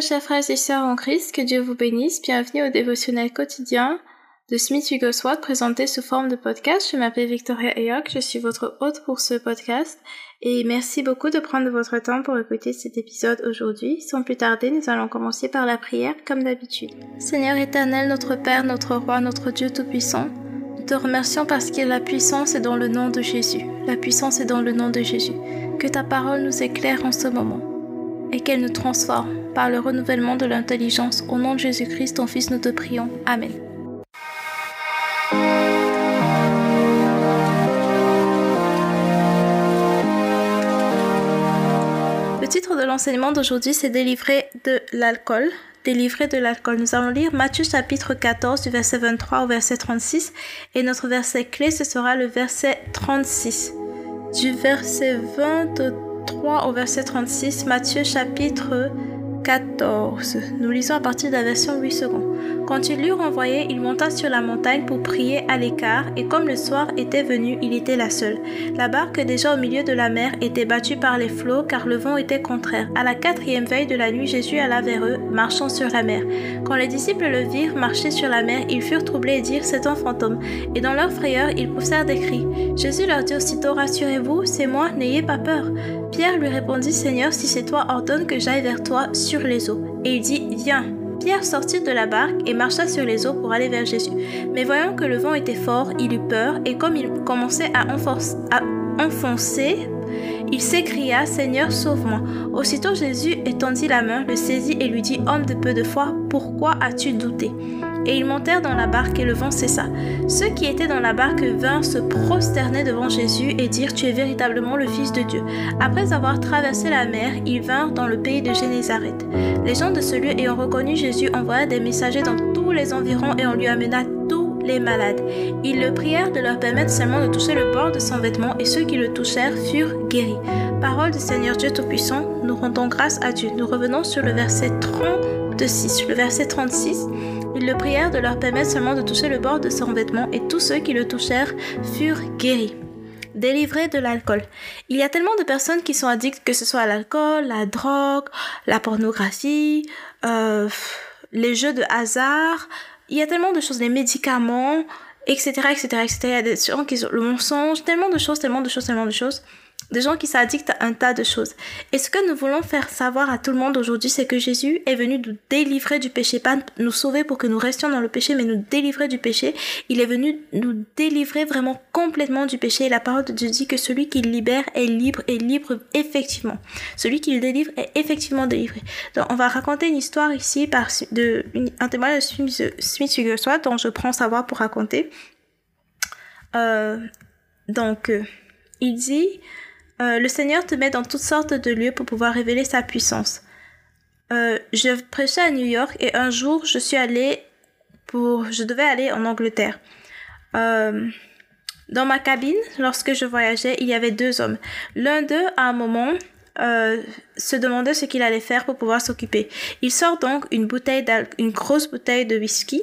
Très chers frères et sœurs en Christ, que Dieu vous bénisse. Bienvenue au dévotionnel quotidien de Smith Wigglesworth présenté sous forme de podcast. Je m'appelle Victoria Ayok, je suis votre hôte pour ce podcast et merci beaucoup de prendre votre temps pour écouter cet épisode aujourd'hui. Sans plus tarder, nous allons commencer par la prière comme d'habitude. Seigneur éternel, notre Père, notre Roi, notre Dieu Tout-Puissant, nous te remercions parce que la puissance est dans le nom de Jésus. La puissance est dans le nom de Jésus. Que ta parole nous éclaire en ce moment et qu'elle nous transforme par le renouvellement de l'intelligence. Au nom de Jésus-Christ, ton Fils, nous te prions. Amen. Le titre de l'enseignement d'aujourd'hui, c'est Délivrer de l'alcool. Délivrer de l'alcool. Nous allons lire Matthieu chapitre 14 du verset 23 au verset 36 et notre verset clé, ce sera le verset 36. Du verset 23 au verset 36, Matthieu chapitre 14. Nous lisons à partir de la version 8 secondes. Quand il l'eut renvoyé, il monta sur la montagne pour prier à l'écart, et comme le soir était venu, il était la seule. La barque, déjà au milieu de la mer, était battue par les flots, car le vent était contraire. À la quatrième veille de la nuit, Jésus alla vers eux, marchant sur la mer. Quand les disciples le virent marcher sur la mer, ils furent troublés et dirent C'est un fantôme. Et dans leur frayeur, ils poussèrent des cris. Jésus leur dit aussitôt Rassurez-vous, c'est moi, n'ayez pas peur. Pierre lui répondit Seigneur, si c'est toi, ordonne que j'aille vers toi sur les eaux. Et il dit Viens. Pierre sortit de la barque et marcha sur les eaux pour aller vers Jésus. Mais voyant que le vent était fort, il eut peur, et comme il commençait à, enfoncer, il s'écria, Seigneur, sauve-moi. Aussitôt Jésus étendit la main, le saisit et lui dit, Homme de peu de foi, pourquoi as-tu douté? Et ils montèrent dans la barque et le vent cessa. Ceux qui étaient dans la barque vinrent se prosterner devant Jésus et dirent Tu es véritablement le Fils de Dieu. Après avoir traversé la mer, ils vinrent dans le pays de Génézareth. Les gens de ce lieu ayant reconnu Jésus envoyèrent des messagers dans tous les environs et on lui amena tous les malades. Ils le prièrent de leur permettre seulement de toucher le bord de son vêtement et ceux qui le touchèrent furent guéris. Parole du Seigneur Dieu Tout-Puissant, nous rendons grâce à Dieu. Nous revenons sur le verset 36. Le verset 36 ils le prièrent de leur permettre seulement de toucher le bord de son vêtement, et tous ceux qui le touchèrent furent guéris. Délivrés de l'alcool. Il y a tellement de personnes qui sont addictes, que ce soit à l'alcool, la drogue, la pornographie, euh, les jeux de hasard. Il y a tellement de choses, les médicaments, etc., etc., etc. Il y a des gens qui ont le mensonge, tellement de choses, tellement de choses, tellement de choses des gens qui s'addictent à un tas de choses. Et ce que nous voulons faire savoir à tout le monde aujourd'hui, c'est que Jésus est venu nous délivrer du péché, pas nous sauver pour que nous restions dans le péché, mais nous délivrer du péché. Il est venu nous délivrer vraiment complètement du péché. Et la parole de Dieu dit que celui qui libère est libre et libre effectivement. Celui qui le délivre est effectivement délivré. Donc, on va raconter une histoire ici par de, un témoignage de Smith Wigglesworth dont je prends savoir pour raconter. Euh, donc, euh, il dit, euh, le Seigneur te met dans toutes sortes de lieux pour pouvoir révéler sa puissance. Euh, je prêchais à New York et un jour je suis allée pour, je devais aller en Angleterre. Euh, dans ma cabine, lorsque je voyageais, il y avait deux hommes. L'un d'eux, à un moment, se demandait ce qu'il allait faire pour pouvoir s'occuper. Il sort donc une bouteille, une grosse bouteille de whisky,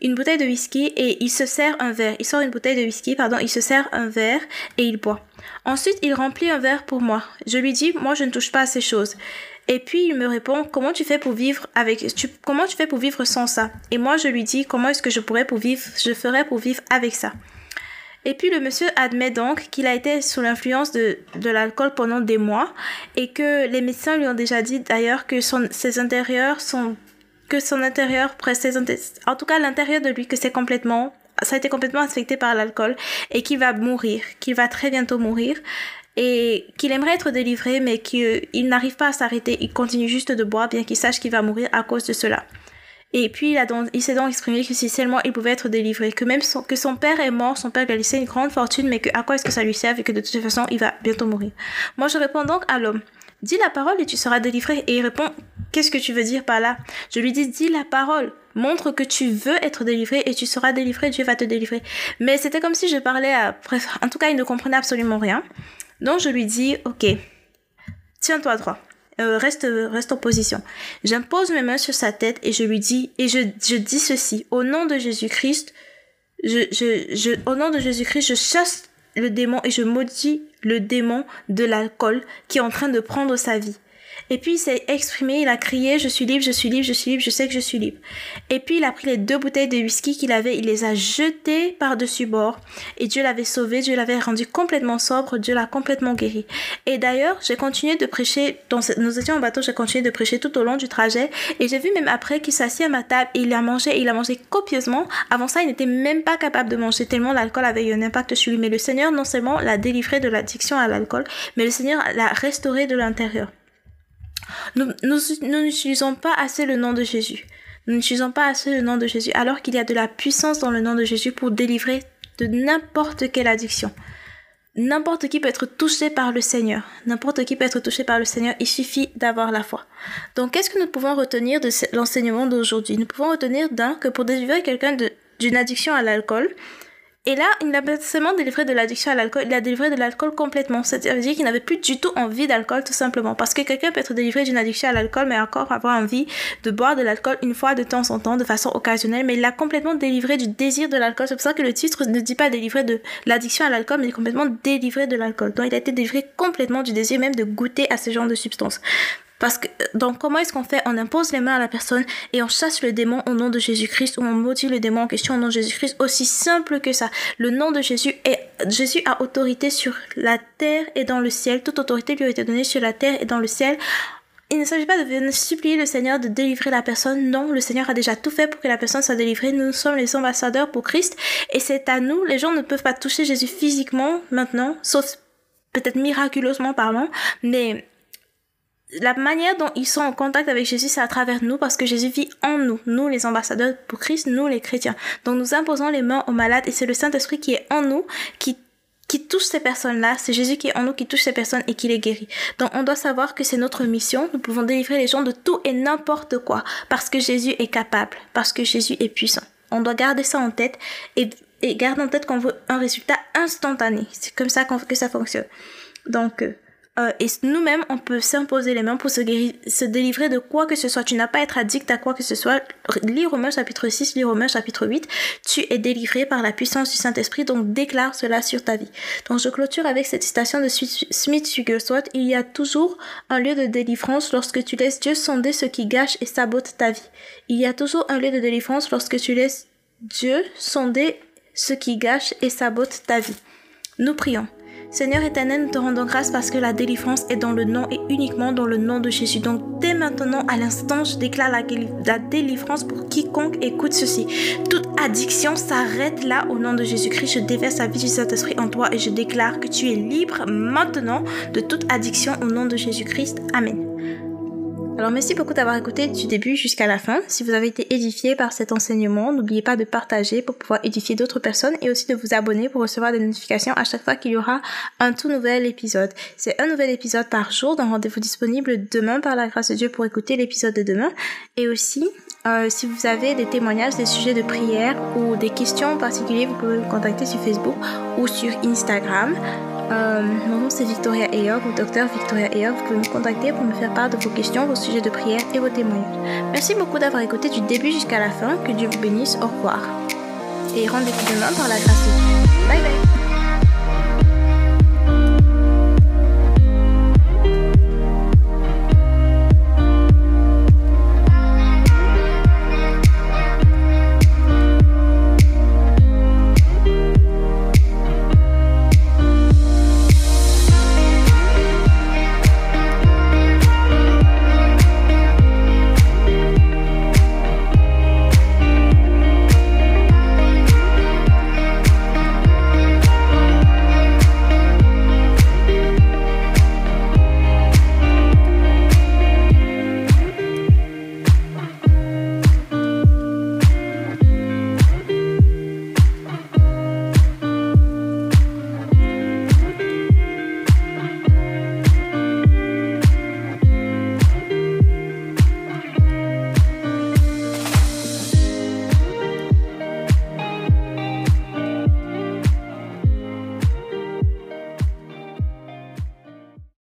une bouteille de whisky et il se sert un verre. Il sort une bouteille de whisky, pardon, il se sert un verre et il boit. Ensuite, il remplit un verre pour moi. Je lui dis, moi, je ne touche pas à ces choses. Et puis il me répond comment tu fais pour vivre avec comment tu fais pour vivre sans ça? Et moi je lui dis comment est-ce que je pourrais pour vivre je ferais pour vivre avec ça? Et puis le monsieur admet donc qu'il a été sous l'influence de, de l'alcool pendant des mois et que les médecins lui ont déjà dit d'ailleurs que son, ses intérieurs sont que son intérieur, en tout cas l'intérieur de lui, que c'est complètement ça a été complètement affecté par l'alcool et qu'il va mourir, qu'il va très bientôt mourir et qu'il aimerait être délivré mais qu'il n'arrive pas à s'arrêter, il continue juste de boire bien qu'il sache qu'il va mourir à cause de cela. Et puis il, il s'est donc exprimé que si seulement il pouvait être délivré, que même que son père est mort, son père lui a laissé une grande fortune, mais que à quoi est-ce que ça lui sert et que de toute façon il va bientôt mourir. Moi je réponds donc à l'homme, dis la parole et tu seras délivré. Et il répond, qu'est-ce que tu veux dire par là? Je lui dis, dis la parole. Montre que tu veux être délivré et tu seras délivré, Dieu va te délivrer. Mais c'était comme si je parlais à... En tout cas, il ne comprenait absolument rien. Donc je lui dis, ok, tiens-toi droit. Euh, reste, reste en position. J'impose mes mains sur sa tête et je lui dis, et je, je dis ceci, au nom de Jésus-Christ, je, je, je, au nom de Jésus-Christ, je chasse le démon et je maudis le démon de l'alcool qui est en train de prendre sa vie. Et puis il s'est exprimé, il a crié Je suis libre, je suis libre, je suis libre, je sais que je suis libre. Et puis il a pris les deux bouteilles de whisky qu'il avait, il les a jetées par-dessus bord. Et Dieu l'avait sauvé, Dieu l'avait rendu complètement sobre, Dieu l'a complètement guéri. Et d'ailleurs, j'ai continué de prêcher, nous étions en bateau, j'ai continué de prêcher tout au long du trajet. Et j'ai vu même après qu'il s'assit à ma table et il a mangé, il a mangé copieusement. Avant ça, il n'était même pas capable de manger tellement l'alcool avait eu un impact sur lui. Mais le Seigneur non seulement l'a délivré de l'addiction à l'alcool, mais le Seigneur l'a restauré de l'intérieur. Nous n'utilisons pas assez le nom de Jésus. Nous n'utilisons pas assez le nom de Jésus, alors qu'il y a de la puissance dans le nom de Jésus pour délivrer de n'importe quelle addiction. N'importe qui peut être touché par le Seigneur. N'importe qui peut être touché par le Seigneur. Il suffit d'avoir la foi. Donc, qu'est-ce que nous pouvons retenir de l'enseignement d'aujourd'hui? Nous pouvons retenir d'un que pour délivrer quelqu'un d'une addiction à l'alcool, et là, il n'a pas seulement délivré de l'addiction à l'alcool, il a délivré de l'alcool complètement. C'est-à-dire qu'il n'avait plus du tout envie d'alcool, tout simplement. Parce que quelqu'un peut être délivré d'une addiction à l'alcool, mais encore avoir envie de boire de l'alcool une fois de temps en temps, de façon occasionnelle. Mais il l'a complètement délivré du désir de l'alcool. C'est pour ça que le titre ne dit pas délivré de l'addiction à l'alcool, mais complètement délivré de l'alcool. Donc il a été délivré complètement du désir même de goûter à ce genre de substance. Parce que, donc, comment est-ce qu'on fait? On impose les mains à la personne et on chasse le démon au nom de Jésus-Christ ou on maudit le démon en question au nom de Jésus-Christ. Aussi simple que ça. Le nom de Jésus est, Jésus a autorité sur la terre et dans le ciel. Toute autorité lui a été donnée sur la terre et dans le ciel il ne s'agit pas de venir supplier le Seigneur de délivrer la personne. Non, le Seigneur a déjà tout fait pour que la personne soit délivrée. Nous sommes les ambassadeurs pour Christ et c'est à nous. Les gens ne peuvent pas toucher Jésus physiquement maintenant, sauf peut-être miraculeusement parlant, mais la manière dont ils sont en contact avec Jésus, c'est à travers nous, parce que Jésus vit en nous, nous les ambassadeurs pour Christ, nous les chrétiens. Donc nous imposons les mains aux malades et c'est le Saint-Esprit qui est en nous, qui qui touche ces personnes-là, c'est Jésus qui est en nous, qui touche ces personnes et qui les guérit. Donc on doit savoir que c'est notre mission, nous pouvons délivrer les gens de tout et n'importe quoi, parce que Jésus est capable, parce que Jésus est puissant. On doit garder ça en tête et, et garder en tête qu'on veut un résultat instantané. C'est comme ça que ça fonctionne. Donc, euh, euh, et nous-mêmes, on peut s'imposer les mains pour se, guérir, se délivrer de quoi que ce soit. Tu n'as pas à être addict à quoi que ce soit. Lis Romains chapitre 6, lis Romains chapitre 8. Tu es délivré par la puissance du Saint-Esprit, donc déclare cela sur ta vie. Donc je clôture avec cette citation de Smith Wigglesworth. Il y a toujours un lieu de délivrance lorsque tu laisses Dieu sonder ce qui gâche et sabote ta vie. Il y a toujours un lieu de délivrance lorsque tu laisses Dieu sonder ce qui gâche et sabote ta vie. Nous prions. Seigneur éternel, nous te rendons grâce parce que la délivrance est dans le nom et uniquement dans le nom de Jésus. Donc dès maintenant, à l'instant, je déclare la, délivrance pour quiconque écoute ceci. Toute addiction s'arrête là au nom de Jésus-Christ. Je déverse la vie du Saint-Esprit en toi et je déclare que tu es libre maintenant de toute addiction au nom de Jésus-Christ. Amen. Alors merci beaucoup d'avoir écouté du début jusqu'à la fin. Si vous avez été édifié par cet enseignement, n'oubliez pas de partager pour pouvoir édifier d'autres personnes et aussi de vous abonner pour recevoir des notifications à chaque fois qu'il y aura un tout nouvel épisode. C'est un nouvel épisode par jour, donc rendez-vous disponible demain par la grâce de Dieu pour écouter l'épisode de demain. Et aussi, euh, si vous avez des témoignages, des sujets de prière ou des questions en particulier, vous pouvez me contacter sur Facebook ou sur Instagram. Euh, mon nom c'est Victoria Eyog ou Docteur Victoria Eyog. Vous pouvez me contacter pour me faire part de vos questions, vos sujets de prière et vos témoignages. Merci beaucoup d'avoir écouté du début jusqu'à la fin. Que Dieu vous bénisse. Au revoir. Et rendez-vous demain par la grâce de Dieu. Bye bye.